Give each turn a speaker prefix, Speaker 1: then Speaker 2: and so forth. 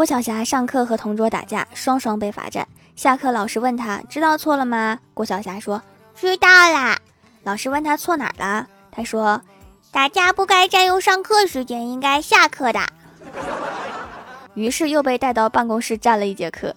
Speaker 1: 郭晓霞上课和同桌打架，双双被罚站。下课老师问她知道错了吗？郭晓霞说知道啦。老师问她错哪儿了？她说打架不该占用上课时间，应该下课的。于是又被带到办公室站了一节课。